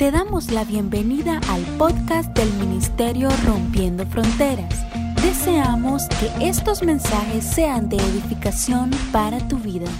Te damos la bienvenida al podcast del Ministerio Rompiendo Fronteras. Deseamos que estos mensajes sean de edificación para tu vida.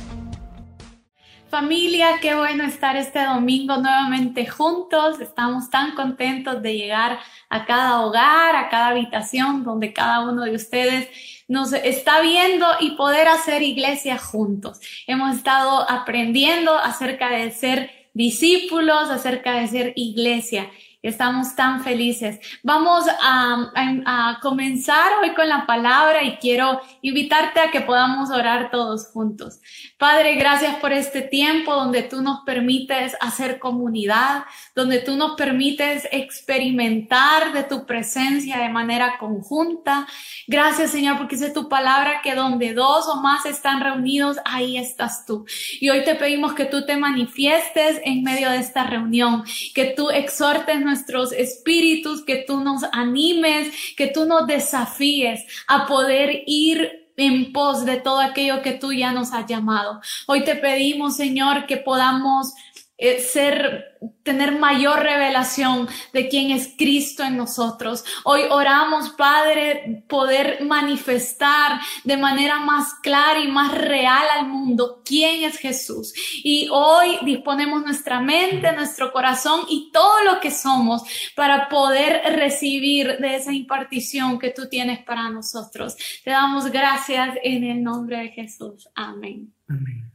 Familia, qué bueno estar este domingo nuevamente juntos. Estamos tan contentos de llegar a cada hogar, a cada habitación donde cada uno de ustedes nos está viendo y poder hacer iglesia juntos. Hemos estado aprendiendo acerca de ser discípulos, acerca de ser iglesia. Estamos tan felices. Vamos a, comenzar hoy con la palabra y quiero invitarte a que podamos orar todos juntos. Padre, gracias por este tiempo donde tú nos permites hacer comunidad, donde tú nos permites experimentar de tu presencia de manera conjunta. Gracias, Señor, porque es tu palabra que donde dos o más están reunidos, ahí estás tú. Y hoy te pedimos que tú te manifiestes en medio de esta reunión, que tú exhortes nuestros espíritus, que tú nos animes, que tú nos desafíes a poder ir en pos de todo aquello que tú ya nos has llamado. Hoy te pedimos, Señor, que podamos eh, ser, tener mayor revelación de quién es Cristo en nosotros. Hoy oramos, Padre, poder manifestar de manera más clara y más real al mundo quién es Jesús. Y hoy disponemos nuestra mente, nuestro corazón y todo lo que somos para poder recibir de esa impartición que tú tienes para nosotros. Te damos gracias en el nombre de Jesús. Amén. Amén.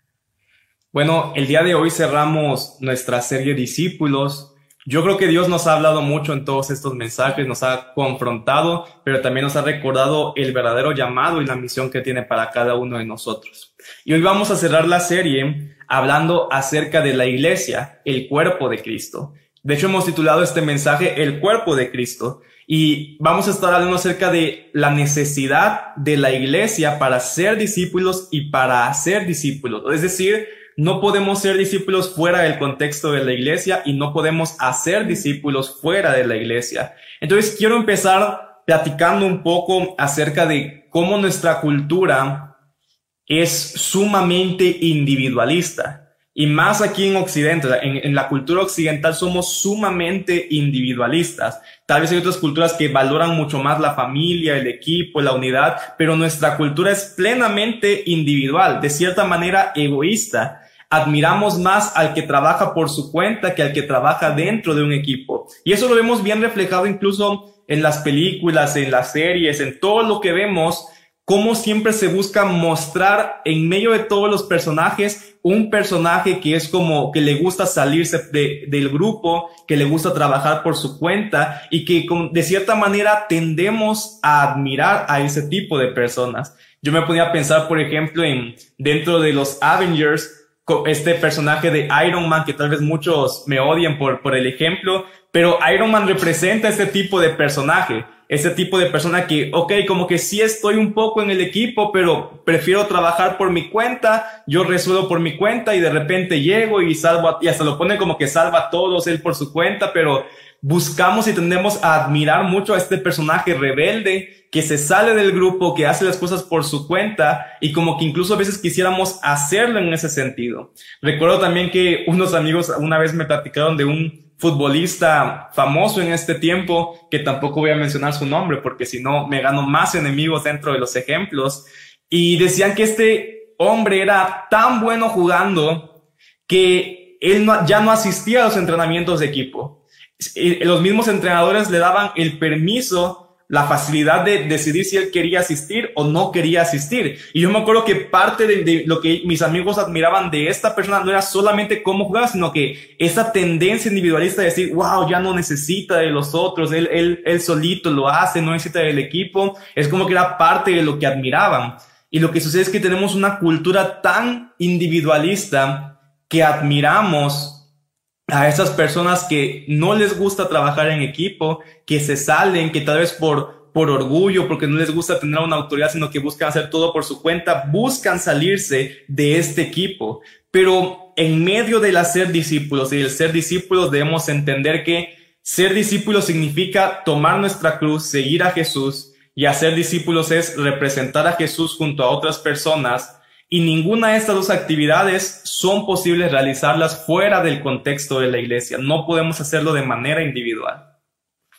Bueno, el día de hoy cerramos nuestra serie Discípulos. Yo creo que Dios nos ha hablado mucho en todos estos mensajes, nos ha confrontado, pero también nos ha recordado el verdadero llamado y la misión que tiene para cada uno de nosotros. Y hoy vamos a cerrar la serie hablando acerca de la iglesia, el cuerpo de Cristo. De hecho, hemos titulado este mensaje El cuerpo de Cristo. Y vamos a estar hablando acerca de la necesidad de la iglesia para ser discípulos y para hacer discípulos. Es decir, no podemos ser discípulos fuera del contexto de la iglesia y no podemos hacer discípulos fuera de la iglesia. Entonces quiero empezar platicando un poco acerca de cómo nuestra cultura es sumamente individualista. Y más aquí en Occidente, en, la cultura occidental somos sumamente individualistas. Tal vez hay otras culturas que valoran mucho más la familia, el equipo, la unidad, pero nuestra cultura es plenamente individual, de cierta manera egoísta admiramos más al que trabaja por su cuenta que al que trabaja dentro de un equipo. Y eso lo vemos bien reflejado incluso en las películas, en las series, en todo lo que vemos, cómo siempre se busca mostrar en medio de todos los personajes un personaje que es como que le gusta salirse del grupo, que le gusta trabajar por su cuenta y que de cierta manera tendemos a admirar a ese tipo de personas. Yo me ponía a pensar, por ejemplo, en dentro de los Avengers, este personaje de Iron Man, que tal vez muchos me odian por, por el ejemplo, pero Iron Man representa este tipo de personaje, ese tipo de persona que, ok, como que sí estoy un poco en el equipo, pero prefiero trabajar por mi cuenta, yo resuelvo por mi cuenta y de repente llego y salvo, y hasta lo ponen como que salva a todos él por su cuenta, pero buscamos y tendemos a admirar mucho a este personaje rebelde que se sale del grupo, que hace las cosas por su cuenta y como que incluso a veces quisiéramos hacerlo en ese sentido. Recuerdo también que unos amigos una vez me platicaron de un futbolista famoso en este tiempo, que tampoco voy a mencionar su nombre porque si no me gano más enemigos dentro de los ejemplos, y decían que este hombre era tan bueno jugando que él ya no asistía a los entrenamientos de equipo los mismos entrenadores le daban el permiso, la facilidad de decidir si él quería asistir o no quería asistir. Y yo me acuerdo que parte de, lo que mis amigos admiraban de esta persona no era solamente cómo jugaba, sino que esa tendencia individualista de decir, wow, ya no necesita de los otros, él, él, él solito lo hace, no necesita del equipo, es como que era parte de lo que admiraban. Y lo que sucede es que tenemos una cultura tan individualista que admiramos a esas personas que no les gusta trabajar en equipo, que se salen, que tal vez por, por orgullo, porque no les gusta tener una autoridad, sino que buscan hacer todo por su cuenta, buscan salirse de este equipo. Pero en medio del hacer discípulos y el ser discípulos debemos entender que ser discípulos significa tomar nuestra cruz, seguir a Jesús y hacer discípulos es representar a Jesús junto a otras personas Y ninguna de estas dos actividades son posibles realizarlas fuera del contexto de la iglesia. No podemos hacerlo de manera individual.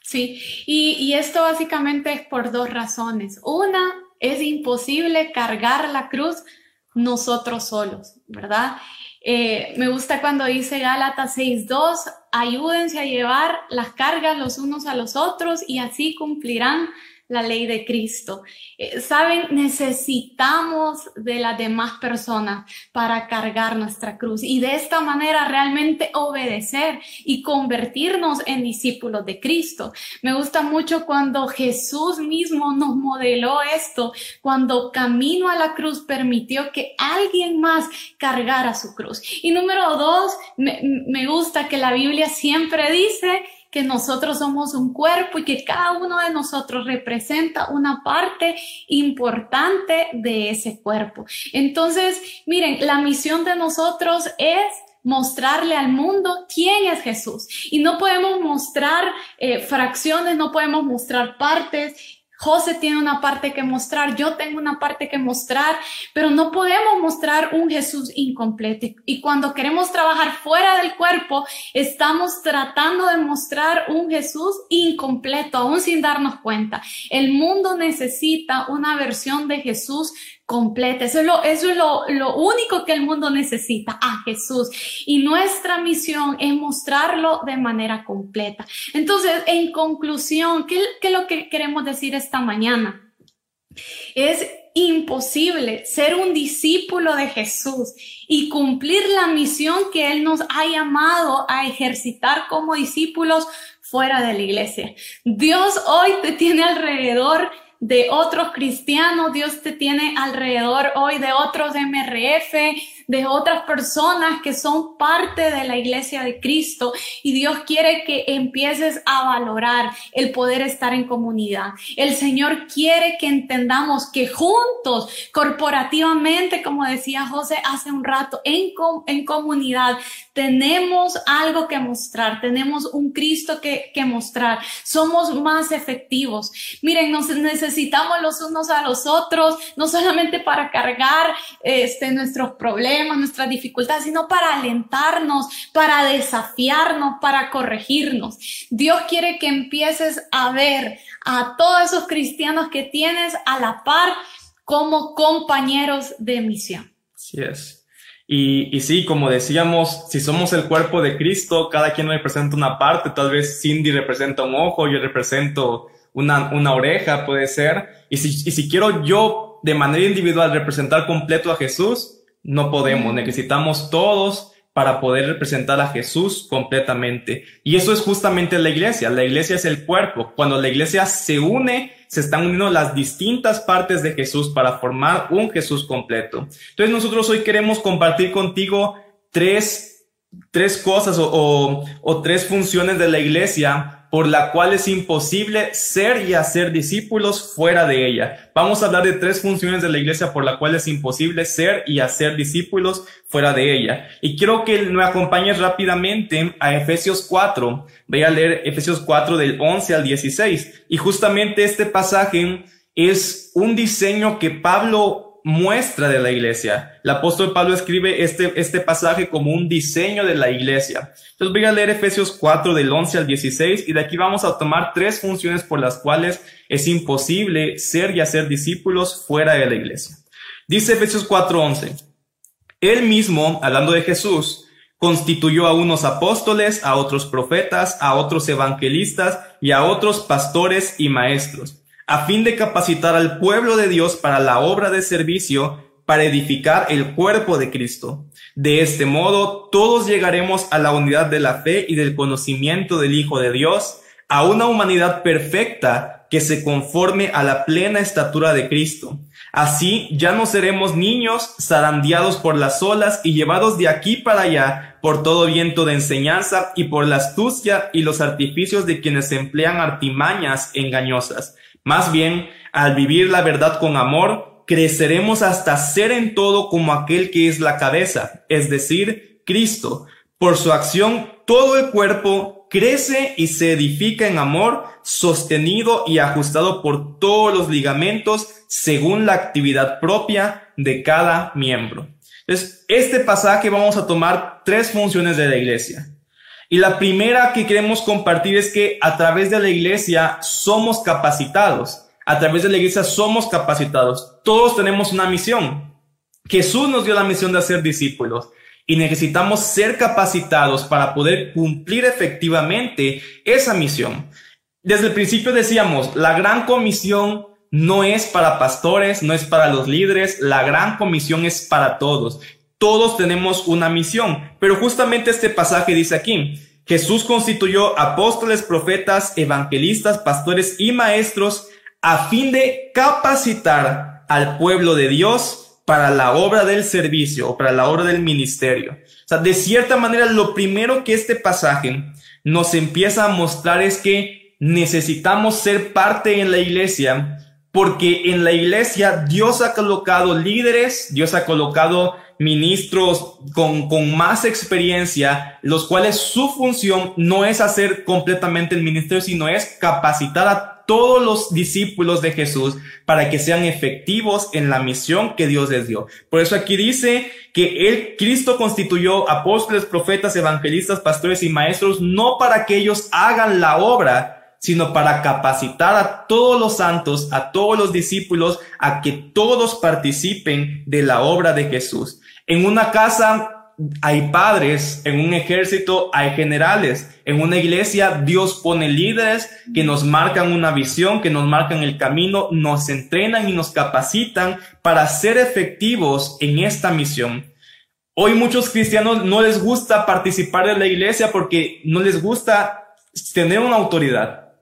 Sí, y, esto básicamente es por dos razones. Una, es imposible cargar la cruz nosotros solos, ¿verdad? Eh, me gusta cuando dice Gálatas 6.2, ayúdense a llevar las cargas los unos a los otros y así cumplirán la ley de Cristo. Eh, Saben, necesitamos de las demás personas para cargar nuestra cruz y de esta manera realmente obedecer y convertirnos en discípulos de Cristo. Me gusta mucho cuando Jesús mismo nos modeló esto, cuando camino a la cruz permitió que alguien más cargara su cruz. Y número dos, me, me gusta que la Biblia siempre dice que nosotros somos un cuerpo y que cada uno de nosotros representa una parte importante de ese cuerpo. Entonces, miren, la misión de nosotros es mostrarle al mundo quién es Jesús. Y no podemos mostrar eh, fracciones, no podemos mostrar partes José tiene una parte que mostrar, yo tengo una parte que mostrar, pero no podemos mostrar un Jesús incompleto. Y cuando queremos trabajar fuera del cuerpo, estamos tratando de mostrar un Jesús incompleto, aún sin darnos cuenta. El mundo necesita una versión de Jesús completa. Eso es, lo, eso es lo, lo, único que el mundo necesita, a Jesús. Y nuestra misión es mostrarlo de manera completa. Entonces, en conclusión, ¿qué, qué es lo que queremos decir esta mañana? Es imposible ser un discípulo de Jesús y cumplir la misión que Él nos ha llamado a ejercitar como discípulos fuera de la iglesia. Dios hoy te tiene alrededor de otros cristianos, Dios te tiene alrededor hoy de otros MRF, de otras personas que son parte de la iglesia de Cristo y Dios quiere que empieces a valorar el poder estar en comunidad. El Señor quiere que entendamos que juntos, corporativamente, como decía José hace un rato, en, en comunidad, tenemos algo que mostrar, tenemos un Cristo que, que mostrar, somos más efectivos. Miren, nos necesitamos los unos a los otros, no solamente para cargar este, nuestros problemas, nuestras dificultades, sino para alentarnos, para desafiarnos, para corregirnos. Dios quiere que empieces a ver a todos esos cristianos que tienes a la par como compañeros de misión. Así es. Y, y, sí, como decíamos, si somos el cuerpo de Cristo, cada quien representa una parte, tal vez Cindy representa un ojo, yo represento una, una oreja, puede ser. Y si, y si quiero yo de manera individual representar completo a Jesús, no podemos, necesitamos todos para poder representar a Jesús completamente. Y eso es justamente la iglesia. La iglesia es el cuerpo. Cuando la iglesia se une, se están uniendo las distintas partes de Jesús para formar un Jesús completo. Entonces nosotros hoy queremos compartir contigo tres, tres cosas o, o, o tres funciones de la iglesia por la cual es imposible ser y hacer discípulos fuera de ella. Vamos a hablar de tres funciones de la iglesia por la cual es imposible ser y hacer discípulos fuera de ella. Y quiero que me acompañes rápidamente a Efesios 4. Voy a leer Efesios 4 del 11 al 16. Y justamente este pasaje es un diseño que Pablo muestra de la iglesia. El apóstol Pablo escribe este, este pasaje como un diseño de la iglesia. Entonces voy a leer Efesios 4 del 11 al 16 y de aquí vamos a tomar tres funciones por las cuales es imposible ser y hacer discípulos fuera de la iglesia. Dice Efesios 4:11, Él mismo, hablando de Jesús, constituyó a unos apóstoles, a otros profetas, a otros evangelistas y a otros pastores y maestros a fin de capacitar al pueblo de Dios para la obra de servicio, para edificar el cuerpo de Cristo. De este modo, todos llegaremos a la unidad de la fe y del conocimiento del Hijo de Dios, a una humanidad perfecta que se conforme a la plena estatura de Cristo. Así ya no seremos niños zarandeados por las olas y llevados de aquí para allá por todo viento de enseñanza y por la astucia y los artificios de quienes emplean artimañas engañosas más bien, al vivir la verdad con amor, creceremos hasta ser en todo como aquel que es la cabeza, es decir, Cristo. Por su acción, todo el cuerpo crece y se edifica en amor, sostenido y ajustado por todos los ligamentos según la actividad propia de cada miembro. Entonces, este pasaje vamos a tomar tres funciones de la iglesia. Y la primera que queremos compartir es que a través de la iglesia somos capacitados. A través de la iglesia somos capacitados. Todos tenemos una misión. Jesús nos dio la misión de hacer discípulos y necesitamos ser capacitados para poder cumplir efectivamente esa misión. Desde el principio decíamos, la gran comisión no es para pastores, no es para los líderes, la gran comisión es para todos. Todos tenemos una misión, pero justamente este pasaje dice aquí, Jesús constituyó apóstoles, profetas, evangelistas, pastores y maestros a fin de capacitar al pueblo de Dios para la obra del servicio o para la obra del ministerio. O sea, de cierta manera, lo primero que este pasaje nos empieza a mostrar es que necesitamos ser parte en la iglesia porque en la iglesia Dios ha colocado líderes, Dios ha colocado ministros con, con más experiencia, los cuales su función no es hacer completamente el ministerio, sino es capacitar a todos los discípulos de Jesús para que sean efectivos en la misión que Dios les dio. Por eso aquí dice que el Cristo constituyó apóstoles, profetas, evangelistas, pastores y maestros, no para que ellos hagan la obra, sino para capacitar a todos los santos, a todos los discípulos, a que todos participen de la obra de Jesús. En una casa hay padres, en un ejército hay generales, en una iglesia Dios pone líderes que nos marcan una visión, que nos marcan el camino, nos entrenan y nos capacitan para ser efectivos en esta misión. Hoy muchos cristianos no les gusta participar de la iglesia porque no les gusta tener una autoridad.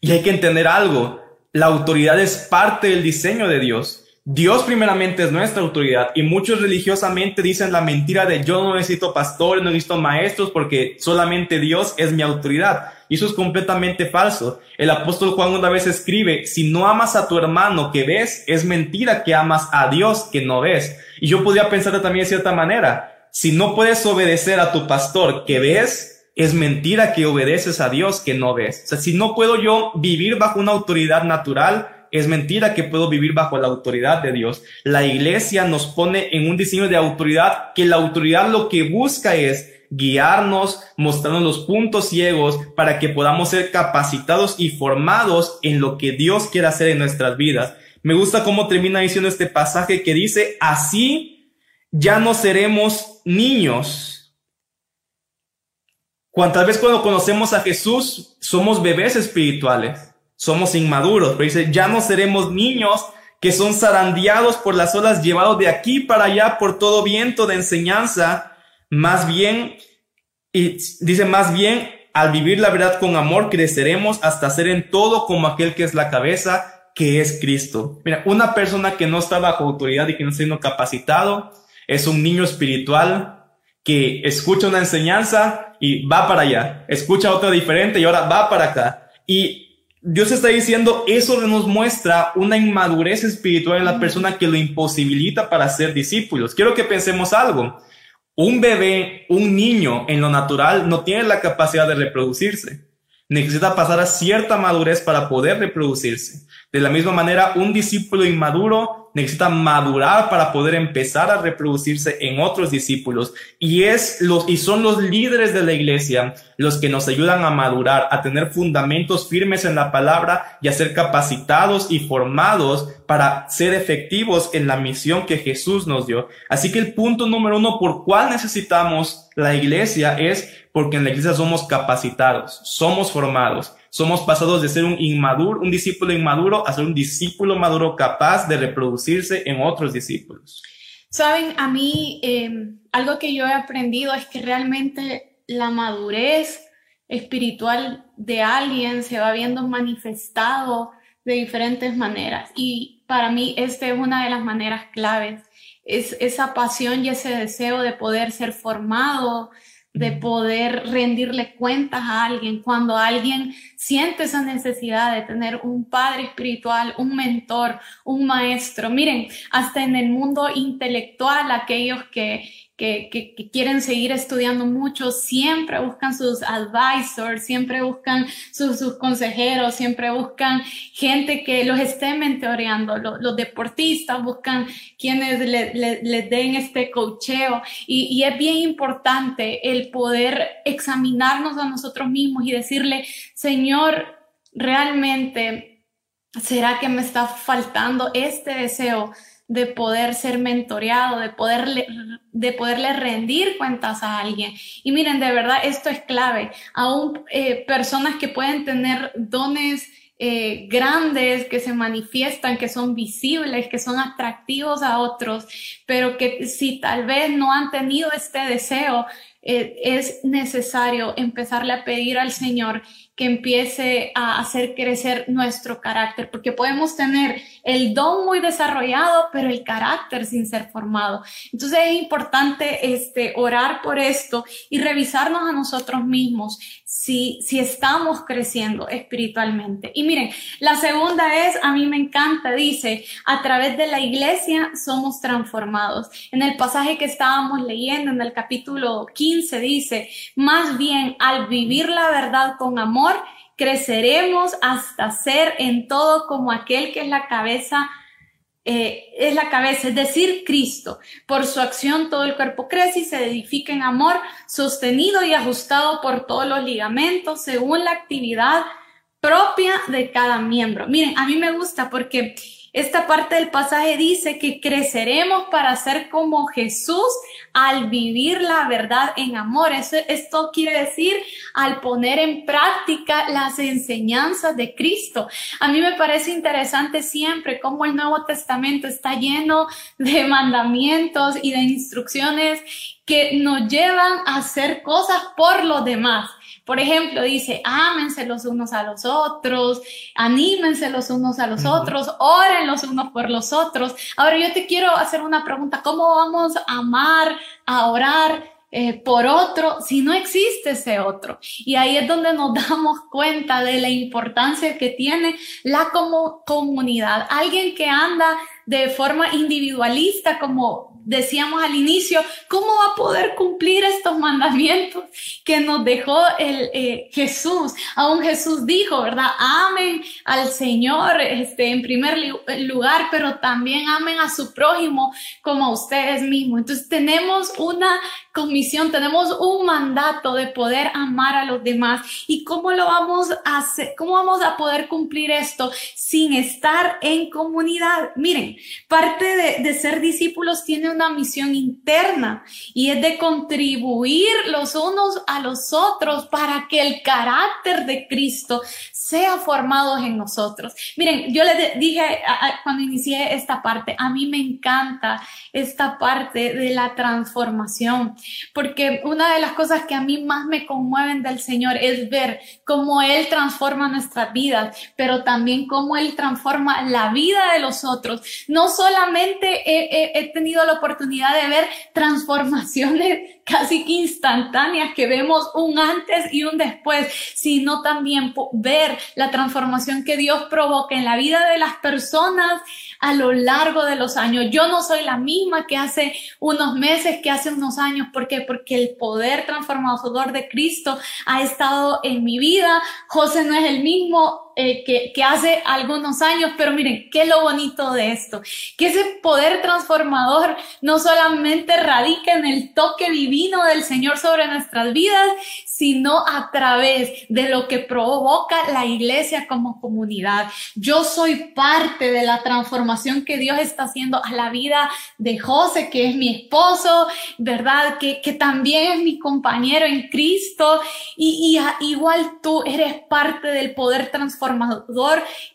Y hay que entender algo, la autoridad es parte del diseño de Dios. Dios primeramente es nuestra autoridad y muchos religiosamente dicen la mentira de yo no necesito pastores, no necesito maestros porque solamente Dios es mi autoridad. Y eso es completamente falso. El apóstol Juan una vez escribe, si no amas a tu hermano que ves, es mentira que amas a Dios que no ves. Y yo podría pensar también de cierta manera, si no puedes obedecer a tu pastor que ves, es mentira que obedeces a Dios que no ves. O sea, si no puedo yo vivir bajo una autoridad natural, es mentira que puedo vivir bajo la autoridad de Dios. La iglesia nos pone en un diseño de autoridad que la autoridad lo que busca es guiarnos, mostrarnos los puntos ciegos para que podamos ser capacitados y formados en lo que Dios quiere hacer en nuestras vidas. Me gusta cómo termina diciendo este pasaje que dice, así ya no seremos niños Cuántas veces cuando conocemos a Jesús somos bebés espirituales, somos inmaduros, pero dice, ya no seremos niños que son zarandeados por las olas, llevados de aquí para allá por todo viento de enseñanza, más bien, y dice, más bien, al vivir la verdad con amor, creceremos hasta ser en todo como aquel que es la cabeza, que es Cristo. Mira, una persona que no está bajo autoridad y que no está siendo capacitado, es un niño espiritual que escucha una enseñanza y va para allá, escucha otra diferente y ahora va para acá. Y Dios está diciendo, eso nos muestra una inmadurez espiritual en la persona que lo imposibilita para ser discípulos. Quiero que pensemos algo. Un bebé, un niño en lo natural no tiene la capacidad de reproducirse. Necesita pasar a cierta madurez para poder reproducirse. De la misma manera, un discípulo inmaduro necesita madurar para poder empezar a reproducirse en otros discípulos y es los y son los líderes de la iglesia los que nos ayudan a madurar, a tener fundamentos firmes en la palabra y a ser capacitados y formados para ser efectivos en la misión que Jesús nos dio. Así que el punto número uno por cuál necesitamos la iglesia es porque en la iglesia somos capacitados, somos formados. Somos pasados de ser un inmaduro, un discípulo inmaduro a ser un discípulo maduro capaz de reproducirse en otros discípulos. Saben, a mí em, algo que yo he aprendido es que realmente la madurez espiritual de alguien se va viendo manifestado de diferentes maneras. Y para mí esta es una de las maneras claves. Es esa pasión y ese deseo de poder ser formado, de poder rendirle cuentas a alguien, cuando alguien siente esa necesidad de tener un padre espiritual, un mentor, un maestro. Miren, hasta en el mundo intelectual, aquellos que, que, quieren seguir estudiando mucho, siempre buscan sus advisors, siempre buscan sus, consejeros, siempre buscan gente que los esté mentoreando. Los, deportistas buscan quienes les le, den este cocheo y es bien importante el poder examinarnos a nosotros mismos y decirle, Señor, realmente, ¿será que me está faltando este deseo? De poder ser mentoreado, de poderle, de poderle rendir cuentas a alguien. Y miren, de verdad, esto es clave. Aún eh, personas que pueden tener dones eh, grandes, que se manifiestan, que son visibles, que son atractivos a otros, pero que si tal vez no han tenido este deseo, eh, es necesario empezarle a pedir al Señor que empiece a hacer crecer nuestro carácter, porque podemos tener el don muy desarrollado, pero el carácter sin ser formado. Entonces es importante este, orar por esto y revisarnos a nosotros mismos si, si estamos creciendo espiritualmente. Y miren, la segunda es, a mí me encanta, dice, a través de la iglesia somos transformados. En el pasaje que estábamos leyendo, en el capítulo 15, dice, más bien al vivir la verdad con amor, creceremos hasta ser en todo como aquel que es la cabeza eh, es la cabeza, es decir, Cristo. Por su acción todo el cuerpo crece y se edifica en amor, sostenido y ajustado por todos los ligamentos según la actividad propia de cada miembro. Miren, a mí me gusta porque esta parte del pasaje dice que creceremos para ser como Jesús al vivir la verdad en amor. esto quiere decir al poner en práctica las enseñanzas de Cristo. A mí me parece interesante siempre cómo el Nuevo Testamento está lleno de mandamientos y de instrucciones que nos llevan a hacer cosas por los demás. Por ejemplo, dice, ámense los unos a los otros, anímense los unos a los otros, oren los unos por los otros. Ahora yo te quiero hacer una pregunta, ¿cómo vamos a amar, a orar? Eh, por otro si no existe ese otro. Y ahí es donde nos damos cuenta de la importancia que tiene la como comunidad. Alguien que anda de forma individualista, como decíamos al inicio, ¿cómo va a poder cumplir estos mandamientos que nos dejó el eh, Jesús? Aún Jesús dijo, ¿verdad? Amen al Señor este, en primer lugar, pero también amen a su prójimo como a ustedes mismos. Entonces tenemos una comisión, tenemos un mandato de poder amar a los demás. ¿Y cómo lo vamos a hacer? ¿Cómo vamos a poder cumplir esto sin estar en comunidad? Miren, parte de, de ser discípulos tiene una misión interna y es de contribuir los unos a los otros para que el carácter de Cristo sea formado en nosotros. Miren, yo les dije cuando inicié esta parte, a mí me encanta esta parte de la transformación, porque una de las cosas que a mí más me conmueven del Señor es ver cómo Él transforma nuestras vidas, pero también cómo Él transforma la vida de los otros. No solamente he, tenido la oportunidad de ver transformaciones casi instantáneas que vemos un antes y un después, sino también ver la transformación que Dios provoca en la vida de las personas a lo largo de los años. Yo no soy la misma que hace unos meses, que hace unos años. ¿Por qué? Porque el poder transformador de Cristo ha estado en mi vida. José no es el mismo eh, que, que, hace algunos años, pero miren, qué lo bonito de esto, que ese poder transformador no solamente radica en el toque divino del Señor sobre nuestras vidas, sino a través de lo que provoca la iglesia como comunidad. Yo soy parte de la transformación que Dios está haciendo a la vida de José, que es mi esposo, ¿verdad? Que, que también es mi compañero en Cristo y, y igual tú eres parte del poder transformador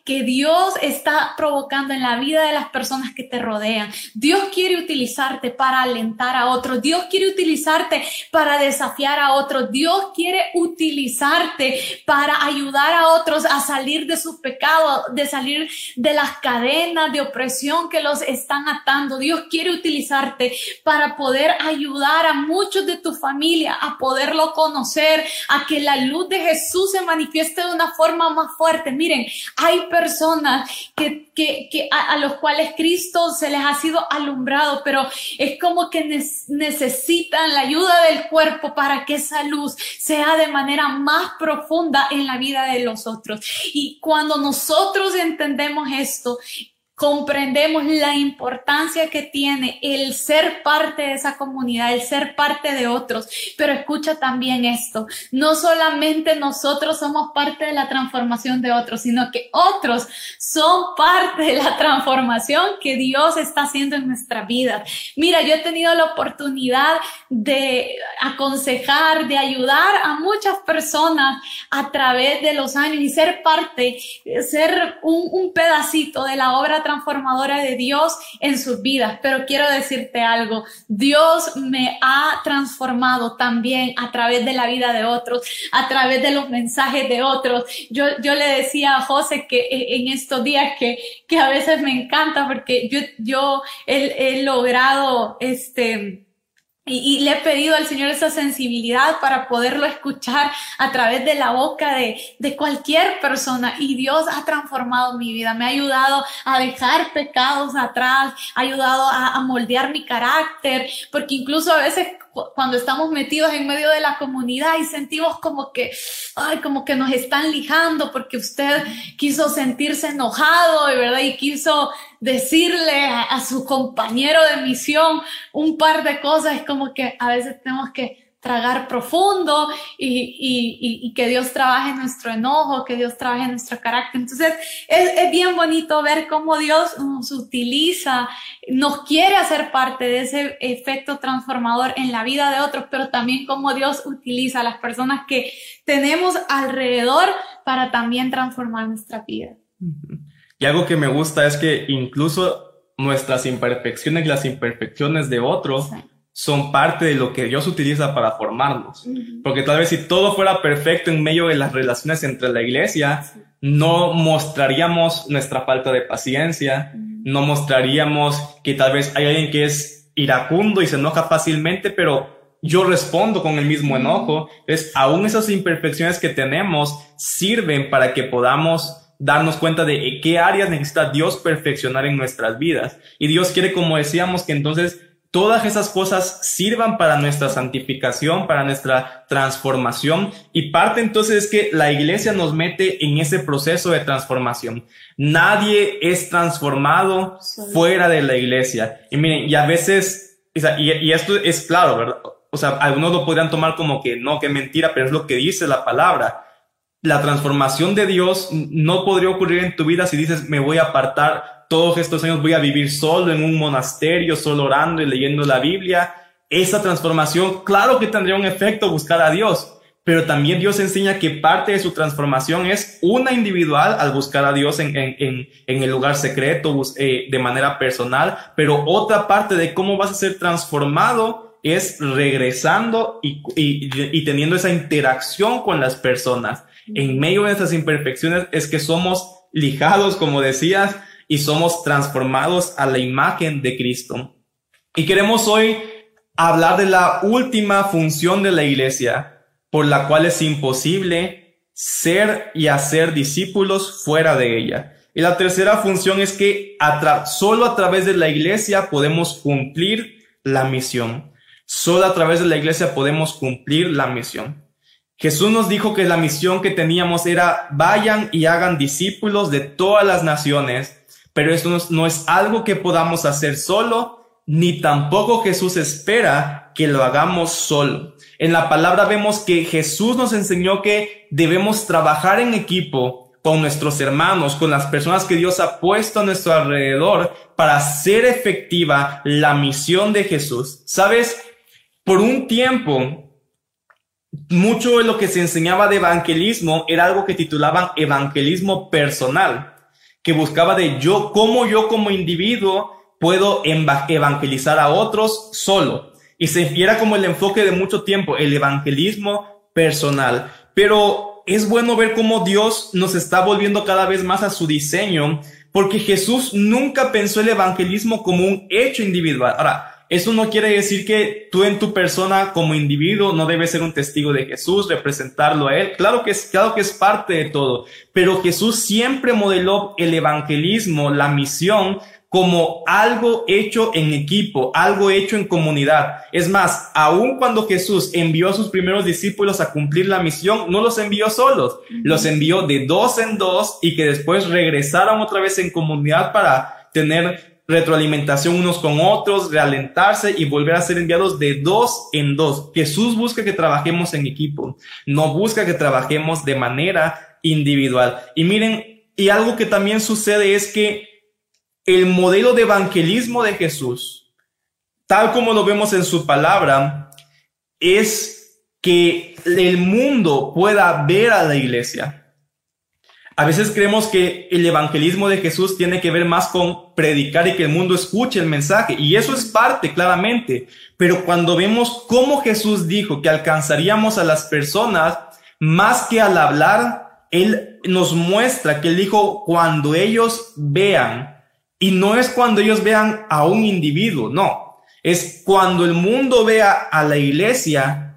que Dios está provocando en la vida de las personas que te rodean. Dios quiere utilizarte para alentar a otros. Dios quiere utilizarte para desafiar a otros. Dios quiere utilizarte para ayudar a otros a salir de sus pecados, de salir de las cadenas de opresión que los están atando. Dios quiere utilizarte para poder ayudar a muchos de tu familia a poderlo conocer, a que la luz de Jesús se manifieste de una forma más fuerte Miren, hay personas que, a, los cuales Cristo se les ha sido alumbrado, pero es como que ne necesitan la ayuda del cuerpo para que esa luz sea de manera más profunda en la vida de los otros. Y cuando nosotros entendemos esto, comprendemos la importancia que tiene el ser parte de esa comunidad, el ser parte de otros. Pero escucha también esto, no solamente nosotros somos parte de la transformación de otros, sino que otros son parte de la transformación que Dios está haciendo en nuestra vida. Mira, yo he tenido la oportunidad de aconsejar, de ayudar a muchas personas a través de los años y ser parte, ser un, un pedacito de la obra transformadora de Dios en sus vidas. Pero quiero decirte algo, Dios me ha transformado también a través de la vida de otros, a través de los mensajes de otros. Yo, yo le decía a José que en estos días que, que a veces me encanta porque yo, yo he, he logrado este, y, le he pedido al Señor esa sensibilidad para poderlo escuchar a través de la boca de, de cualquier persona. Y Dios ha transformado mi vida, me ha ayudado a dejar pecados atrás, ha ayudado a, a moldear mi carácter, porque incluso a veces cuando estamos metidos en medio de la comunidad y sentimos como que, ay, como que nos están lijando porque usted quiso sentirse enojado, ¿verdad? Y quiso decirle a, a su compañero de misión un par de cosas, es como que a veces tenemos que tragar profundo y, y, y, que Dios trabaje nuestro enojo, que Dios trabaje nuestro carácter. Entonces, es, es, bien bonito ver cómo Dios nos utiliza, nos quiere hacer parte de ese efecto transformador en la vida de otros, pero también cómo Dios utiliza a las personas que tenemos alrededor para también transformar nuestra vida. Y algo que me gusta es que incluso nuestras imperfecciones las imperfecciones de otros sí son parte de lo que Dios utiliza para formarnos. Porque tal vez si todo fuera perfecto en medio de las relaciones entre la iglesia, no mostraríamos nuestra falta de paciencia, no mostraríamos que tal vez hay alguien que es iracundo y se enoja fácilmente, pero yo respondo con el mismo enojo. Es aún esas imperfecciones que tenemos sirven para que podamos darnos cuenta de qué áreas necesita Dios perfeccionar en nuestras vidas. Y Dios quiere, como decíamos, que entonces todas esas cosas sirvan para nuestra santificación, para nuestra transformación. Y parte entonces es que la iglesia nos mete en ese proceso de transformación. Nadie es transformado fuera de la iglesia. Y miren, y a veces, y, esto es claro, ¿verdad? O sea, algunos lo podrían tomar como que no, que mentira, pero es lo que dice la palabra. La transformación de Dios no podría ocurrir en tu vida si dices, me voy a apartar todos estos años voy a vivir solo en un monasterio, solo orando y leyendo la Biblia. Esa transformación, claro que tendría un efecto buscar a Dios, pero también Dios enseña que parte de su transformación es una individual al buscar a Dios en, en, en, el lugar secreto, eh, de manera personal, pero otra parte de cómo vas a ser transformado es regresando y, y, y teniendo esa interacción con las personas. En medio de esas imperfecciones es que somos lijados, como decías, y somos transformados a la imagen de Cristo. Y queremos hoy hablar de la última función de la iglesia, por la cual es imposible ser y hacer discípulos fuera de ella. Y la tercera función es que solo a través de la iglesia podemos cumplir la misión. Solo a través de la iglesia podemos cumplir la misión. Jesús nos dijo que la misión que teníamos era vayan y hagan discípulos de todas las naciones pero esto no es, algo que podamos hacer solo, ni tampoco Jesús espera que lo hagamos solo. En la palabra vemos que Jesús nos enseñó que debemos trabajar en equipo con nuestros hermanos, con las personas que Dios ha puesto a nuestro alrededor para hacer efectiva la misión de Jesús. Sabes, por un tiempo, mucho de lo que se enseñaba de evangelismo era algo que titulaban evangelismo personal que buscaba de yo, cómo yo como individuo puedo evangelizar a otros solo. Y se era como el enfoque de mucho tiempo, el evangelismo personal. Pero es bueno ver cómo Dios nos está volviendo cada vez más a su diseño, porque Jesús nunca pensó el evangelismo como un hecho individual. Ahora, Eso no quiere decir que tú en tu persona como individuo no debes ser un testigo de Jesús, representarlo a Él. Claro que es, claro que es parte de todo, pero Jesús siempre modeló el evangelismo, la misión, como algo hecho en equipo, algo hecho en comunidad. Es más, aun cuando Jesús envió a sus primeros discípulos a cumplir la misión, no los envió solos, los envió de dos en dos y que después regresaron otra vez en comunidad para tener retroalimentación unos con otros, realentarse y volver a ser enviados de dos en dos. Jesús busca que trabajemos en equipo, no busca que trabajemos de manera individual. Y miren, y algo que también sucede es que el modelo de evangelismo de Jesús, tal como lo vemos en su palabra, es que el mundo pueda ver a la iglesia. A veces creemos que el evangelismo de Jesús tiene que ver más con predicar y que el mundo escuche el mensaje, y eso es parte, claramente, pero cuando vemos cómo Jesús dijo que alcanzaríamos a las personas, más que al hablar, Él nos muestra que Él dijo, cuando ellos vean y no es cuando ellos vean a un individuo, no. Es cuando el mundo vea a la iglesia,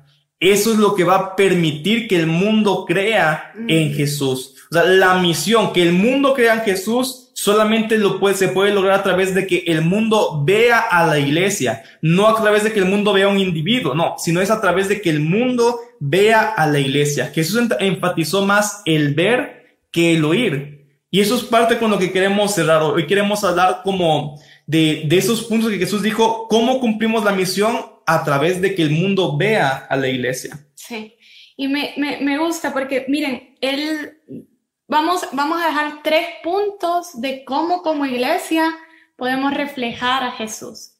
eso es lo que va a permitir que el mundo crea en mm. Jesús. O sea, la misión, que el mundo crea en Jesús, solamente lo puede, se puede lograr a través de que el mundo vea a la iglesia, no a través de que el mundo vea a un individuo, no, sino es a través de que el mundo vea a la iglesia. Jesús enfatizó más el ver que el oír. Y eso es parte con lo que queremos cerrar. Hoy queremos hablar como de, de esos puntos que Jesús dijo, cómo cumplimos la misión a través de que el mundo vea a la iglesia. Sí, y me, me, gusta porque miren, él, vamos, vamos a dejar tres puntos de cómo como iglesia podemos reflejar a Jesús.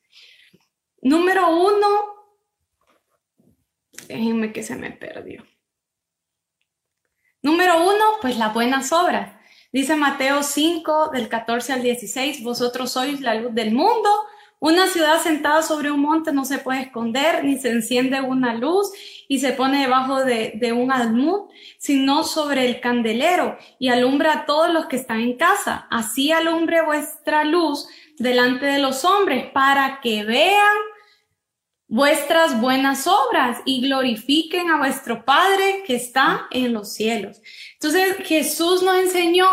Número uno, déjenme que se me perdió. Número uno, pues las buenas obras. Dice Mateo 5, del 14 al 16, vosotros sois la luz del mundo. Una ciudad sentada sobre un monte no se puede esconder, ni se enciende una luz y se pone debajo de, de un almud, sino sobre el candelero y alumbra a todos los que están en casa. Así alumbre vuestra luz delante de los hombres para que vean vuestras buenas obras y glorifiquen a vuestro Padre que está en los cielos. Entonces Jesús nos enseñó,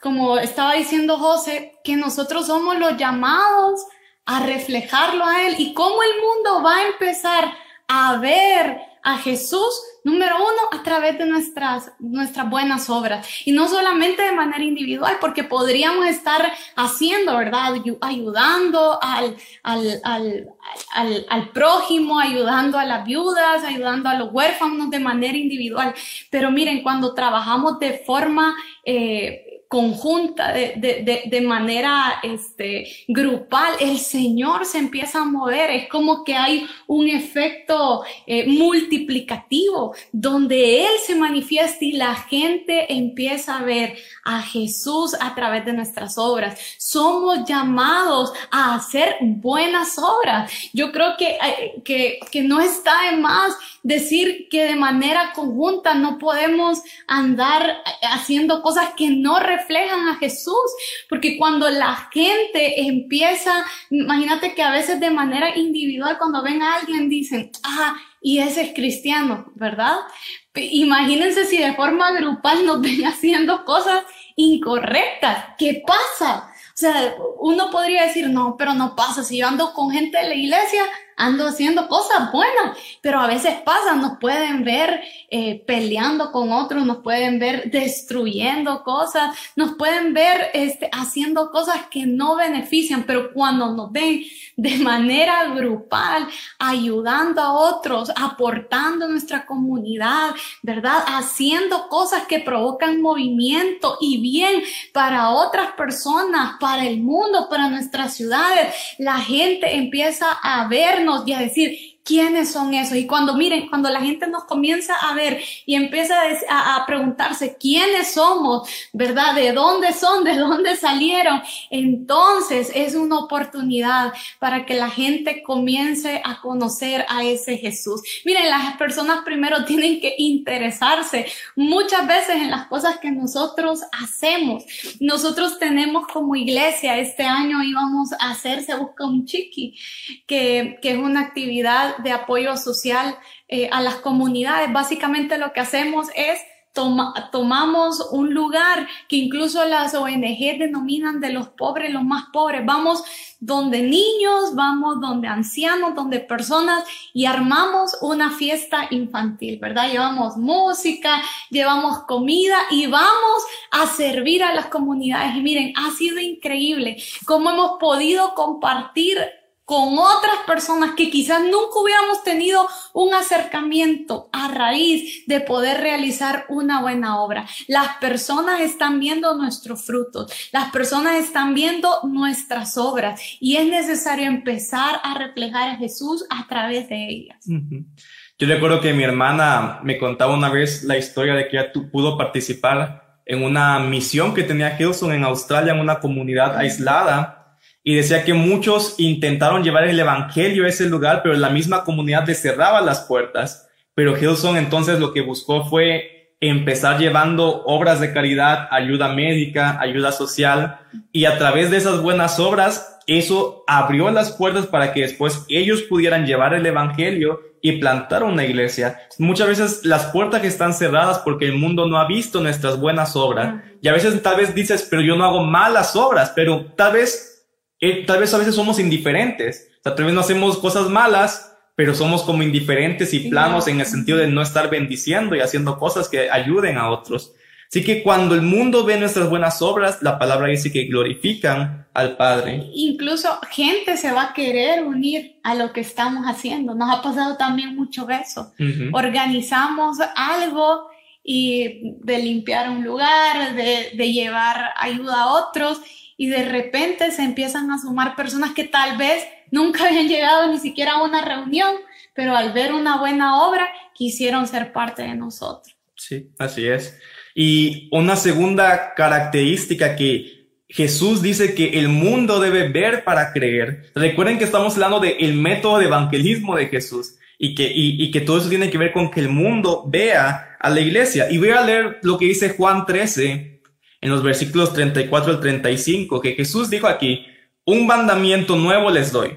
como estaba diciendo José, que nosotros somos los llamados a reflejarlo a Él y cómo el mundo va a empezar a ver a Jesús, número uno, a través de nuestras, nuestras buenas obras. Y no solamente de manera individual, porque podríamos estar haciendo, ¿verdad? Ayudando al, al, al, al, prójimo, ayudando a las viudas, ayudando a los huérfanos de manera individual. Pero miren, cuando trabajamos de forma... Eh, conjunta, de, de, de, manera este, grupal, el Señor se empieza a mover. Es como que hay un efecto eh, multiplicativo donde Él se manifiesta y la gente empieza a ver a Jesús a través de nuestras obras. Somos llamados a hacer buenas obras. Yo creo que, eh, que, que no está de más decir que de manera conjunta no podemos andar haciendo cosas que no reflejan a Jesús, porque cuando la gente empieza, imagínate que a veces de manera individual cuando ven a alguien dicen, ah, y ese es cristiano, ¿verdad? Imagínense si de forma grupal nos ven haciendo cosas incorrectas. ¿Qué pasa? O sea, uno podría decir, no, pero no pasa. Si yo ando con gente de la iglesia, ando haciendo cosas buenas, pero a veces pasa, nos pueden ver eh, peleando con otros, nos pueden ver destruyendo cosas, nos pueden ver este, haciendo cosas que no benefician, pero cuando nos ven de manera grupal, ayudando a otros, aportando a nuestra comunidad, ¿verdad? Haciendo cosas que provocan movimiento y bien para otras personas, para el mundo, para nuestras ciudades, la gente empieza a ver y a decir, quiénes son esos. Y cuando miren, cuando la gente nos comienza a ver y empieza a, preguntarse quiénes somos, ¿verdad? ¿De dónde son? ¿De dónde salieron? Entonces es una oportunidad para que la gente comience a conocer a ese Jesús. Miren, las personas primero tienen que interesarse muchas veces en las cosas que nosotros hacemos. Nosotros tenemos como iglesia, este año íbamos a hacer Se Busca un Chiqui, que, que es una actividad de apoyo social eh, a las comunidades. Básicamente lo que hacemos es tomamos un lugar que incluso las ONG denominan de los pobres, los más pobres. Vamos donde niños, vamos donde ancianos, donde personas y armamos una fiesta infantil, ¿verdad? Llevamos música, llevamos comida y vamos a servir a las comunidades. Y miren, ha sido increíble cómo hemos podido compartir con otras personas que quizás nunca hubiéramos tenido un acercamiento a raíz de poder realizar una buena obra. Las personas están viendo nuestros frutos, las personas están viendo nuestras obras y es necesario empezar a reflejar a Jesús a través de ellas. Yo recuerdo que mi hermana me contaba una vez la historia de que ella pudo participar en una misión que tenía Hilson en Australia, en una comunidad aislada y decía que muchos intentaron llevar el evangelio a ese lugar, pero la misma comunidad les cerraba las puertas. Pero Hilson entonces lo que buscó fue empezar llevando obras de caridad, ayuda médica, ayuda social, y a través de esas buenas obras, eso abrió las puertas para que después ellos pudieran llevar el evangelio y plantar una iglesia. Muchas veces las puertas que están cerradas porque el mundo no ha visto nuestras buenas obras. Y a veces tal vez dices, pero yo no hago malas obras, pero tal vez eh, tal vez a veces somos indiferentes, o sea, tal vez no hacemos cosas malas, pero somos como indiferentes y planos en el sentido de no estar bendiciendo y haciendo cosas que ayuden a otros. Así que cuando el mundo ve nuestras buenas obras, la palabra dice que glorifican al Padre. Incluso gente se va a querer unir a lo que estamos haciendo. Nos ha pasado también mucho eso. Organizamos algo y de limpiar un lugar, de, de llevar ayuda a otros y de repente se empiezan a sumar personas que tal vez nunca habían llegado ni siquiera a una reunión, pero al ver una buena obra quisieron ser parte de nosotros. Sí, así es. Y una segunda característica que Jesús dice que el mundo debe ver para creer. Recuerden que estamos hablando del método de evangelismo de Jesús y que, y, y que todo eso tiene que ver con que el mundo vea a la iglesia. Y voy a leer lo que dice Juan 13, en los versículos 34 al 35, que Jesús dijo aquí, un mandamiento nuevo les doy,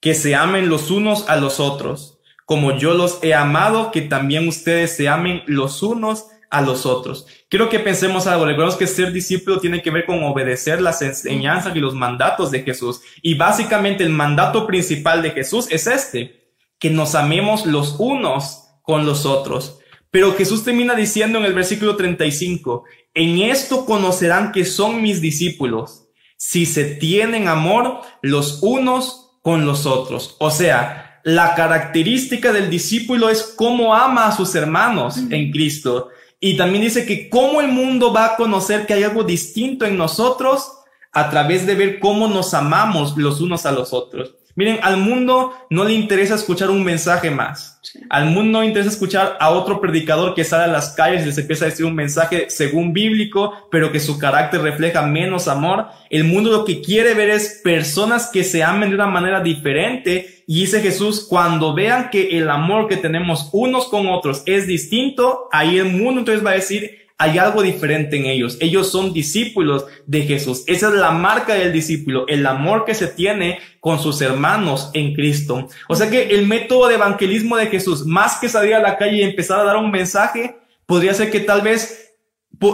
que se amen los unos a los otros, como yo los he amado, que también ustedes se amen los unos a los otros. Quiero que pensemos algo. Recordemos que ser discípulo tiene que ver con obedecer las enseñanzas y los mandatos de Jesús. Y básicamente el mandato principal de Jesús es este, que nos amemos los unos con los otros. Pero Jesús termina diciendo en el versículo 35, en esto conocerán que son mis discípulos, si se tienen amor los unos con los otros. O sea, la característica del discípulo es cómo ama a sus hermanos en Cristo. Y también dice que cómo el mundo va a conocer que hay algo distinto en nosotros a través de ver cómo nos amamos los unos a los otros. Miren, al mundo no le interesa escuchar un mensaje más. Al mundo no interesa escuchar a otro predicador que sale a las calles y les empieza a decir un mensaje según bíblico, pero que su carácter refleja menos amor. El mundo lo que quiere ver es personas que se amen de una manera diferente. Y dice Jesús, cuando vean que el amor que tenemos unos con otros es distinto, ahí el mundo entonces va a decir, hay algo diferente en ellos. Ellos son discípulos de Jesús. Esa es la marca del discípulo, el amor que se tiene con sus hermanos en Cristo. O sea que el método de evangelismo de Jesús, más que salir a la calle y empezar a dar un mensaje, podría ser que tal vez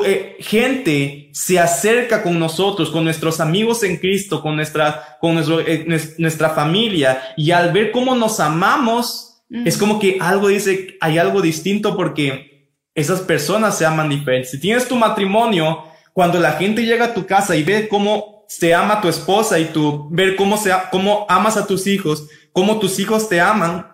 eh, gente se acerca con nosotros, con nuestros amigos en Cristo, con nuestra, con nuestro, eh, nuestra familia, y al ver cómo nos amamos, es como que algo dice, hay algo distinto porque esas personas se aman diferentes. Si tienes tu matrimonio, cuando la gente llega a tu casa y ve cómo se ama tu esposa y tú ver cómo se cómo amas a tus hijos, cómo tus hijos te aman,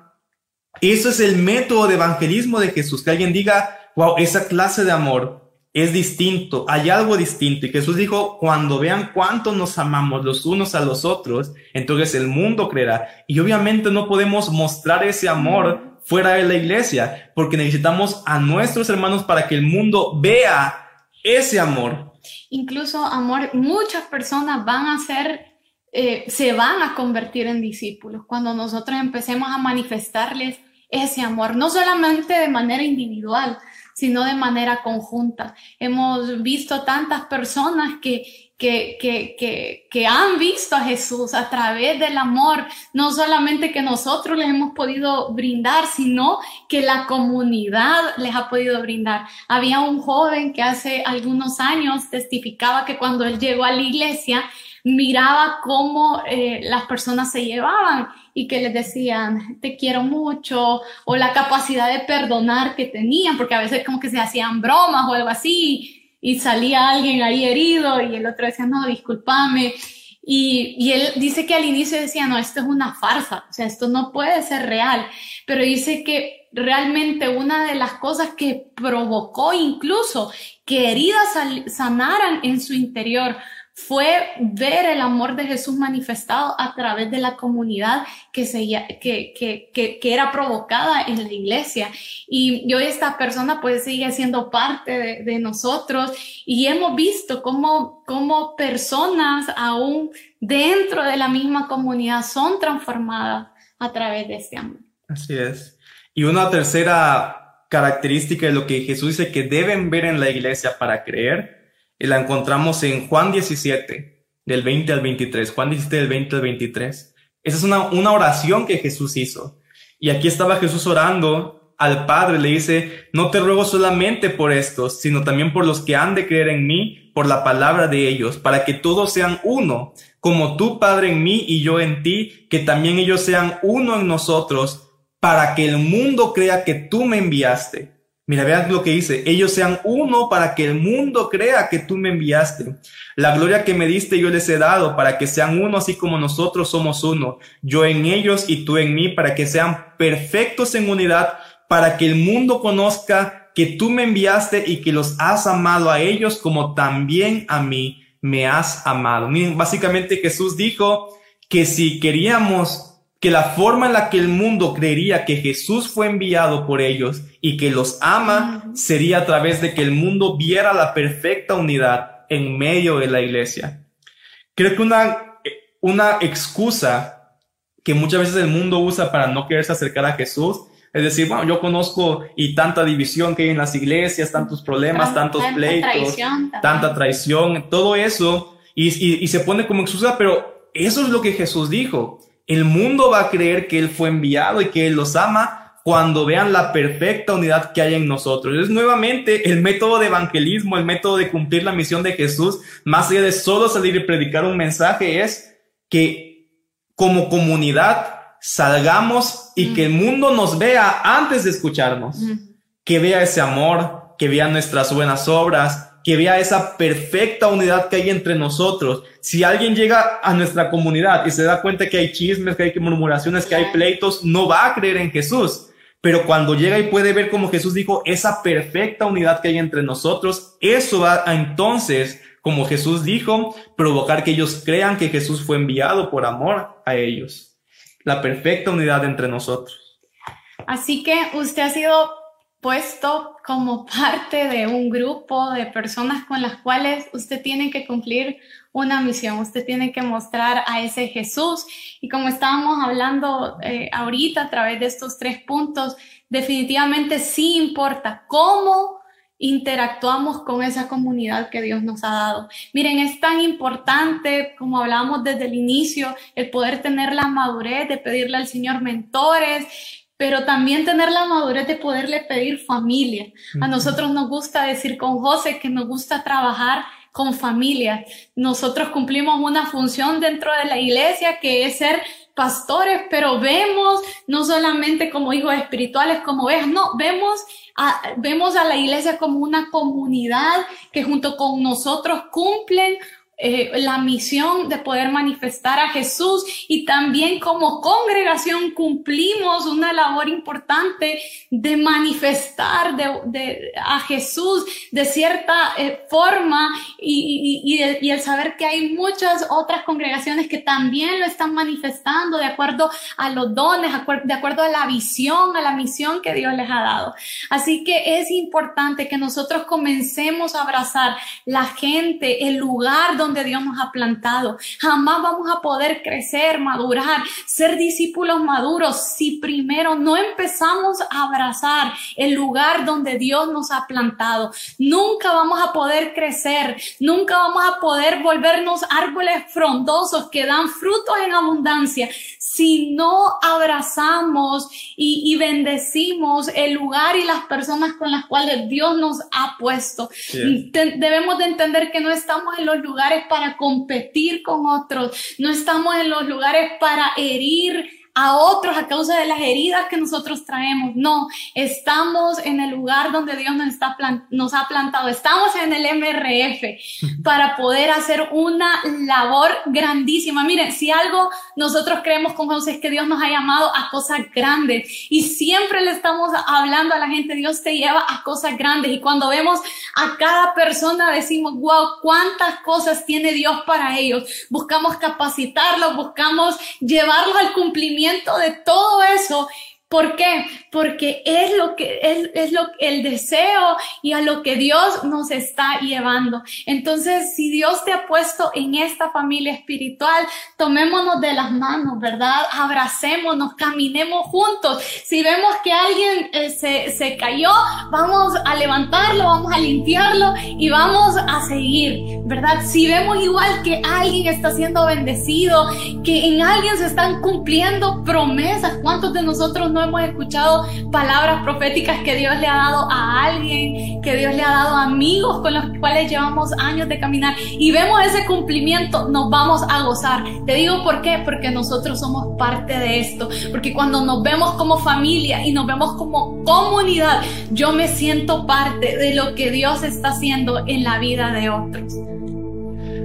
eso es el método de evangelismo de Jesús. Que alguien diga, wow, esa clase de amor es distinto, hay algo distinto. Y Jesús dijo, cuando vean cuánto nos amamos los unos a los otros, entonces el mundo creerá. Y obviamente no podemos mostrar ese amor fuera de la iglesia, porque necesitamos a nuestros hermanos para que el mundo vea ese amor. Incluso, amor, muchas personas van a ser, eh, se van a convertir en discípulos cuando nosotros empecemos a manifestarles ese amor, no solamente de manera individual, sino de manera conjunta. Hemos visto tantas personas que, que, que, que, han visto a Jesús a través del amor, no solamente que nosotros les hemos podido brindar, sino que la comunidad les ha podido brindar. Había un joven que hace algunos años testificaba que cuando él llegó a la iglesia, miraba cómo eh, las personas se llevaban y que les decían, te quiero mucho, o la capacidad de perdonar que tenían, porque a veces como que se hacían bromas o algo así, y salía alguien ahí herido y el otro decía, no, discúlpame. Y, y él dice que al inicio decía, no, esto es una farsa, o sea, esto no puede ser real, pero dice que realmente una de las cosas que provocó incluso que heridas sanaran en su interior fue ver el amor de Jesús manifestado a través de la comunidad que, se, que, que, que, que era provocada en la iglesia. Y, hoy esta persona pues sigue siendo parte de, de, nosotros y hemos visto cómo, cómo personas aún dentro de la misma comunidad son transformadas a través de este amor. Así es. Y una tercera característica de lo que Jesús dice que deben ver en la iglesia para creer y la encontramos en Juan 17, del 20 al 23. Juan 17, del 20 al 23. Esa es una, una oración que Jesús hizo. Y aquí estaba Jesús orando al Padre, le dice, no te ruego solamente por estos, sino también por los que han de creer en mí, por la palabra de ellos, para que todos sean uno, como tú, Padre, en mí y yo en ti, que también ellos sean uno en nosotros, para que el mundo crea que tú me enviaste. Mira, vean lo que dice, ellos sean uno para que el mundo crea que tú me enviaste. La gloria que me diste yo les he dado para que sean uno así como nosotros somos uno. Yo en ellos y tú en mí para que sean perfectos en unidad, para que el mundo conozca que tú me enviaste y que los has amado a ellos como también a mí me has amado. Miren, básicamente Jesús dijo que si queríamos que la forma en la que el mundo creería que Jesús fue enviado por ellos y que los ama sería a través de que el mundo viera la perfecta unidad en medio de la iglesia. Creo que una, una excusa que muchas veces el mundo usa para no quererse acercar a Jesús es decir, bueno, yo conozco y tanta división que hay en las iglesias, tantos problemas, tantos pleitos, tanta traición, todo eso, y, y, y se pone como excusa, pero eso es lo que Jesús dijo. El mundo va a creer que Él fue enviado y que Él los ama cuando vean la perfecta unidad que hay en nosotros. Es nuevamente el método de evangelismo, el método de cumplir la misión de Jesús, más allá de solo salir y predicar un mensaje, es que como comunidad salgamos y que el mundo nos vea antes de escucharnos, que vea ese amor, que vea nuestras buenas obras, que vea esa perfecta unidad que hay entre nosotros. Si alguien llega a nuestra comunidad y se da cuenta que hay chismes, que hay murmuraciones, que hay pleitos, no va a creer en Jesús. Pero cuando llega y puede ver como Jesús dijo, esa perfecta unidad que hay entre nosotros, eso va a entonces, como Jesús dijo, provocar que ellos crean que Jesús fue enviado por amor a ellos. La perfecta unidad entre nosotros. Así que usted ha sido puesto como parte de un grupo de personas con las cuales usted tiene que cumplir una misión, usted tiene que mostrar a ese Jesús. Y como estábamos hablando eh, ahorita a través de estos tres puntos, definitivamente sí importa cómo interactuamos con esa comunidad que Dios nos ha dado. Miren, es tan importante, como hablábamos desde el inicio, el poder tener la madurez de pedirle al Señor mentores, pero también tener la madurez de poderle pedir familia. A nosotros nos gusta decir con José que nos gusta trabajar con familia. Nosotros cumplimos una función dentro de la iglesia que es ser pastores, pero vemos no solamente como hijos espirituales, como ves, no, vemos a, vemos a la iglesia como una comunidad que junto con nosotros cumplen eh, la misión de poder manifestar a Jesús y también como congregación cumplimos una labor importante de manifestar de, a Jesús de cierta eh, forma y, y, el saber que hay muchas otras congregaciones que también lo están manifestando de acuerdo a los dones, de acuerdo a la visión, a la misión que Dios les ha dado. Así que es importante que nosotros comencemos a abrazar la gente, el lugar donde donde Dios nos ha plantado. Jamás vamos a poder crecer, madurar, ser discípulos maduros si primero no empezamos a abrazar el lugar donde Dios nos ha plantado. Nunca vamos a poder crecer, nunca vamos a poder volvernos árboles frondosos que dan frutos en abundancia si no abrazamos y, bendecimos el lugar y las personas con las cuales Dios nos ha puesto. debemos de entender que no estamos en los lugares para competir con otros, no estamos en los lugares para herir a otros a causa de las heridas que nosotros traemos. No, estamos en el lugar donde Dios nos, está nos ha plantado. Estamos en el MRF para poder hacer una labor grandísima. Miren, si algo nosotros creemos con José es que Dios nos ha llamado a cosas grandes y siempre le estamos hablando a la gente, Dios te lleva a cosas grandes y cuando vemos a cada persona decimos, wow, cuántas cosas tiene Dios para ellos. Buscamos capacitarlos, buscamos llevarlos al cumplimiento de todo eso ¿Por qué? Porque es lo que es, es lo el deseo y a lo que Dios nos está llevando. Entonces, si Dios te ha puesto en esta familia espiritual, tomémonos de las manos, ¿verdad? Abracémonos, caminemos juntos. Si vemos que alguien eh, se, se cayó, vamos a levantarlo, vamos a limpiarlo y vamos a seguir, ¿verdad? Si vemos igual que alguien está siendo bendecido, que en alguien se están cumpliendo promesas, ¿cuántos de nosotros no hemos escuchado palabras proféticas que Dios le ha dado a alguien, que Dios le ha dado a amigos con los cuales llevamos años de caminar y vemos ese cumplimiento, nos vamos a gozar. Te digo por qué, porque nosotros somos parte de esto, porque cuando nos vemos como familia y nos vemos como comunidad, yo me siento parte de lo que Dios está haciendo en la vida de otros.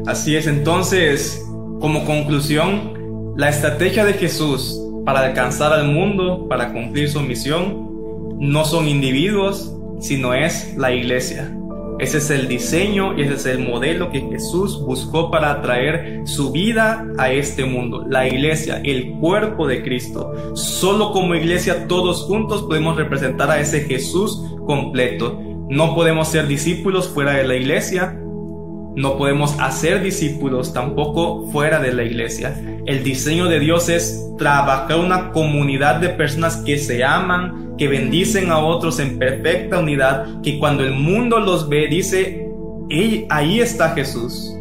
Así es, entonces, como conclusión, la estrategia de Jesús para alcanzar al mundo, para cumplir su misión, no son individuos, sino es la iglesia. Ese es el diseño y ese es el modelo que Jesús buscó para traer su vida a este mundo. La iglesia, el cuerpo de Cristo. Solo como iglesia todos juntos podemos representar a ese Jesús completo. No podemos ser discípulos fuera de la iglesia, no podemos hacer discípulos tampoco fuera de la iglesia. El diseño de Dios es trabajar una comunidad de personas que se aman, que bendicen a otros en perfecta unidad, que cuando el mundo los ve dice, ahí está Jesús.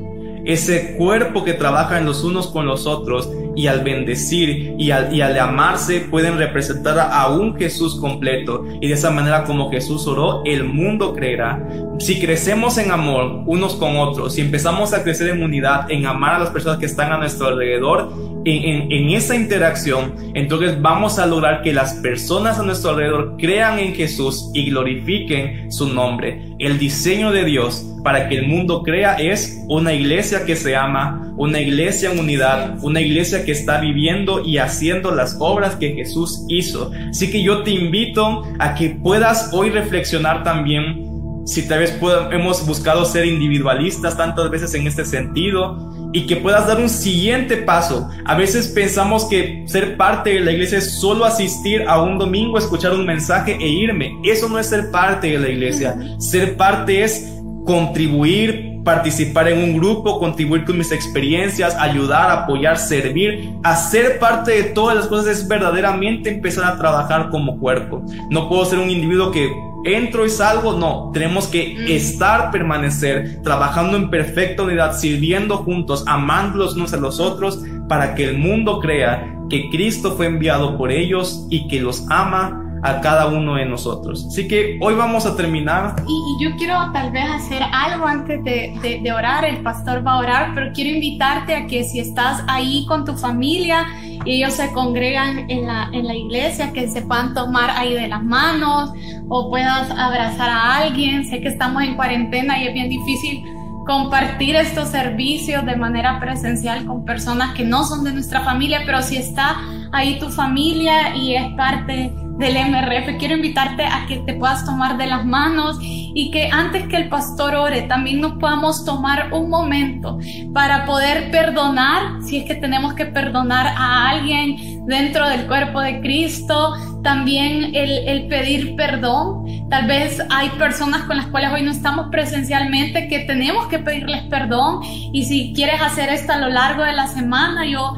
Ese cuerpo que trabaja los unos con los otros y al bendecir y al, y al amarse pueden representar a un Jesús completo. Y de esa manera como Jesús oró, el mundo creerá. Si crecemos en amor unos con otros, si empezamos a crecer en unidad, en amar a las personas que están a nuestro alrededor, en, en, esa interacción, entonces vamos a lograr que las personas a nuestro alrededor crean en Jesús y glorifiquen su nombre. El diseño de Dios para que el mundo crea es una iglesia que se ama, una iglesia en unidad, una iglesia que está viviendo y haciendo las obras que Jesús hizo. Así que yo te invito a que puedas hoy reflexionar también si tal vez hemos buscado ser individualistas tantas veces en este sentido y que puedas dar un siguiente paso. A veces pensamos que ser parte de la iglesia es solo asistir a un domingo, escuchar un mensaje e irme. Eso no es ser parte de la iglesia. Ser parte es contribuir, participar en un grupo, contribuir con mis experiencias, ayudar, apoyar, servir, hacer parte de todas las cosas es verdaderamente empezar a trabajar como cuerpo. No puedo ser un individuo que entro y salgo, no, tenemos que mm. estar, permanecer, trabajando en perfecta unidad, sirviendo juntos, amándolos unos a los otros, para que el mundo crea que Cristo fue enviado por ellos y que los ama a cada uno de nosotros. Así que hoy vamos a terminar. Y, yo quiero tal vez hacer algo antes de, orar, el pastor va a orar, pero quiero invitarte a que si estás ahí con tu familia y ellos se congregan en la, en la iglesia, que se puedan tomar ahí de las manos o puedas abrazar a alguien. Sé que estamos en cuarentena y es bien difícil compartir estos servicios de manera presencial con personas que no son de nuestra familia, pero si está ahí tu familia y es parte del MRF, quiero invitarte a que te puedas tomar de las manos y que antes que el pastor ore, también nos podamos tomar un momento para poder perdonar, si es que tenemos que perdonar a alguien dentro del cuerpo de Cristo, también el, el, pedir perdón. Tal vez hay personas con las cuales hoy no estamos presencialmente que tenemos que pedirles perdón. Y si quieres hacer esto a lo largo de la semana, yo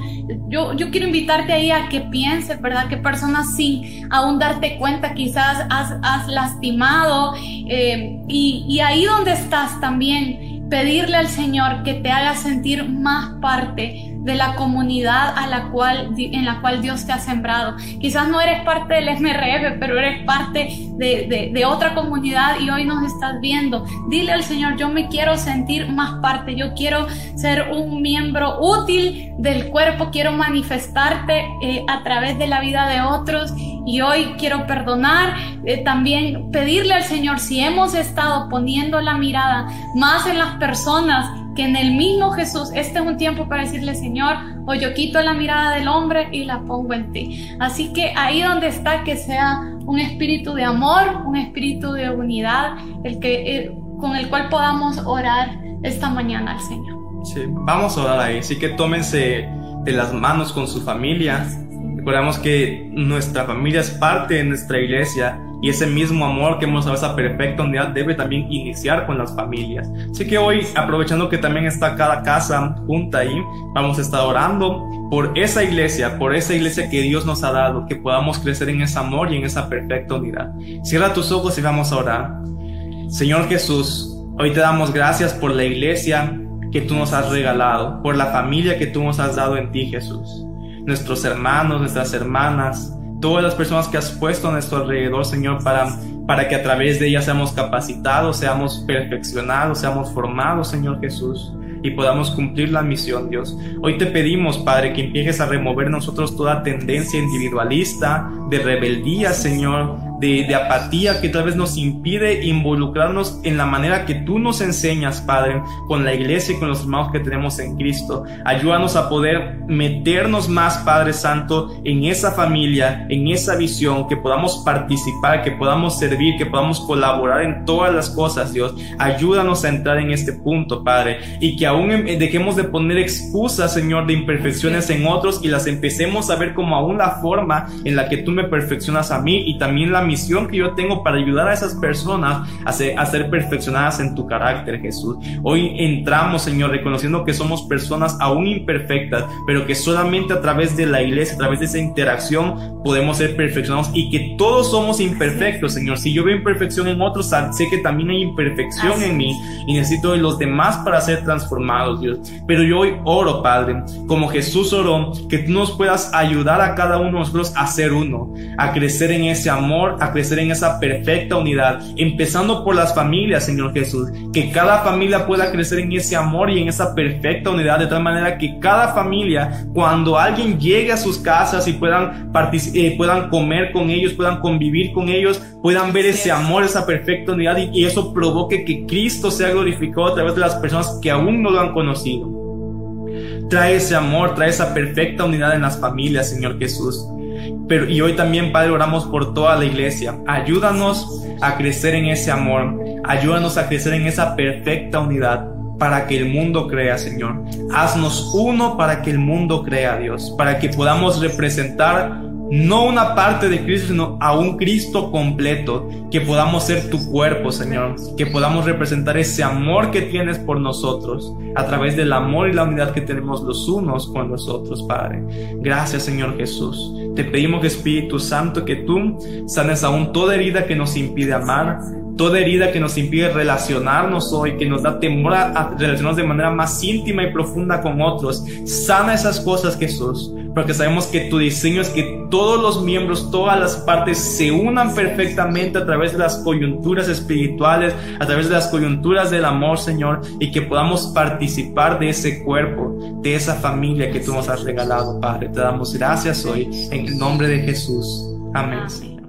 yo, yo quiero invitarte ahí a que pienses, ¿verdad? Que personas sin aún darte cuenta quizás has, has lastimado eh, y, y ahí donde estás también pedirle al Señor que te haga sentir más parte de la comunidad a la cual, en la cual Dios te ha sembrado. Quizás no eres parte del MRF, pero eres parte de, de, otra comunidad y hoy nos estás viendo. Dile al Señor, yo me quiero sentir más parte, yo quiero ser un miembro útil del cuerpo, quiero manifestarte eh, a través de la vida de otros y hoy quiero perdonar, eh, también pedirle al Señor si hemos estado poniendo la mirada más en las personas que en el mismo Jesús, este es un tiempo para decirle, Señor, o yo quito la mirada del hombre y la pongo en ti. Así que ahí donde está, que sea un espíritu de amor, un espíritu de unidad, el que, eh, con el cual podamos orar esta mañana al Señor. Sí, vamos a orar ahí. Así que tómense de las manos con su familia. Recordamos que nuestra familia es parte de nuestra iglesia y ese mismo amor que hemos dado, esa perfecta unidad, debe también iniciar con las familias. Así que hoy, aprovechando que también está cada casa junta ahí, vamos a estar orando por esa iglesia, por esa iglesia que Dios nos ha dado, que podamos crecer en ese amor y en esa perfecta unidad. Cierra tus ojos y vamos a orar. Señor Jesús, hoy te damos gracias por la iglesia que tú nos has regalado, por la familia que tú nos has dado en ti, Jesús. Nuestros hermanos, nuestras hermanas, todas las personas que has puesto a nuestro alrededor, Señor, para, para que a través de ellas seamos capacitados, seamos perfeccionados, seamos formados, Señor Jesús y podamos cumplir la misión, Dios. Hoy te pedimos, Padre, que empieces a remover nosotros toda tendencia individualista, de rebeldía, Señor, de, apatía que tal vez nos impide involucrarnos en la manera que tú nos enseñas, Padre, con la iglesia y con los hermanos que tenemos en Cristo. Ayúdanos a poder meternos más, Padre Santo, en esa familia, en esa visión, que podamos participar, que podamos servir, que podamos colaborar en todas las cosas, Dios. Ayúdanos a entrar en este punto, Padre, y que aún em, dejemos de poner excusas, Señor, de imperfecciones en otros y las empecemos a ver como aún la forma en la que tú me perfeccionas a mí y también la misión que yo tengo para ayudar a esas personas a ser, a ser perfeccionadas en tu carácter, Jesús. Hoy entramos, Señor, reconociendo que somos personas aún imperfectas, pero que solamente a través de la iglesia, a través de esa interacción, podemos ser perfeccionados y que todos somos imperfectos, Señor. Si yo veo imperfección en otros, sé que también hay imperfección en mí y necesito de los demás para ser transformados, Dios. Pero yo hoy oro, Padre, como Jesús oró, que tú nos puedas ayudar a cada uno de nosotros a ser uno, a crecer en ese amor, a crecer en esa perfecta unidad, empezando por las familias, Señor Jesús, que cada familia pueda crecer en ese amor y en esa perfecta unidad, de tal manera que cada familia, cuando alguien llegue a sus casas y puedan, eh, puedan comer con ellos, puedan convivir con ellos, puedan ver ese amor, esa perfecta unidad y, y eso provoque que Cristo sea glorificado a través de las personas que aún no lo han conocido. Trae ese amor, trae esa perfecta unidad en las familias, Señor Jesús. Pero, y hoy también, Padre, oramos por toda la iglesia. Ayúdanos a crecer en ese amor. Ayúdanos a crecer en esa perfecta unidad para que el mundo crea, Señor. Haznos uno para que el mundo crea, Dios. Para que podamos representar no una parte de Cristo, sino a un Cristo completo, que podamos ser tu cuerpo, Señor, que podamos representar ese amor que tienes por nosotros, a través del amor y la unidad que tenemos los unos con los otros, Padre. Gracias, Señor Jesús. Te pedimos, Espíritu Santo, que tú sanes aún toda herida que nos impide amar, toda herida que nos impide relacionarnos hoy, que nos da temor a relacionarnos de manera más íntima y profunda con otros. Sana esas cosas, Jesús porque sabemos que tu diseño es que todos los miembros, todas las partes se unan perfectamente a través de las coyunturas espirituales, a través de las coyunturas del amor, Señor, y que podamos participar de ese cuerpo, de esa familia que tú nos has regalado, Padre. Te damos gracias hoy en el nombre de Jesús. Amén.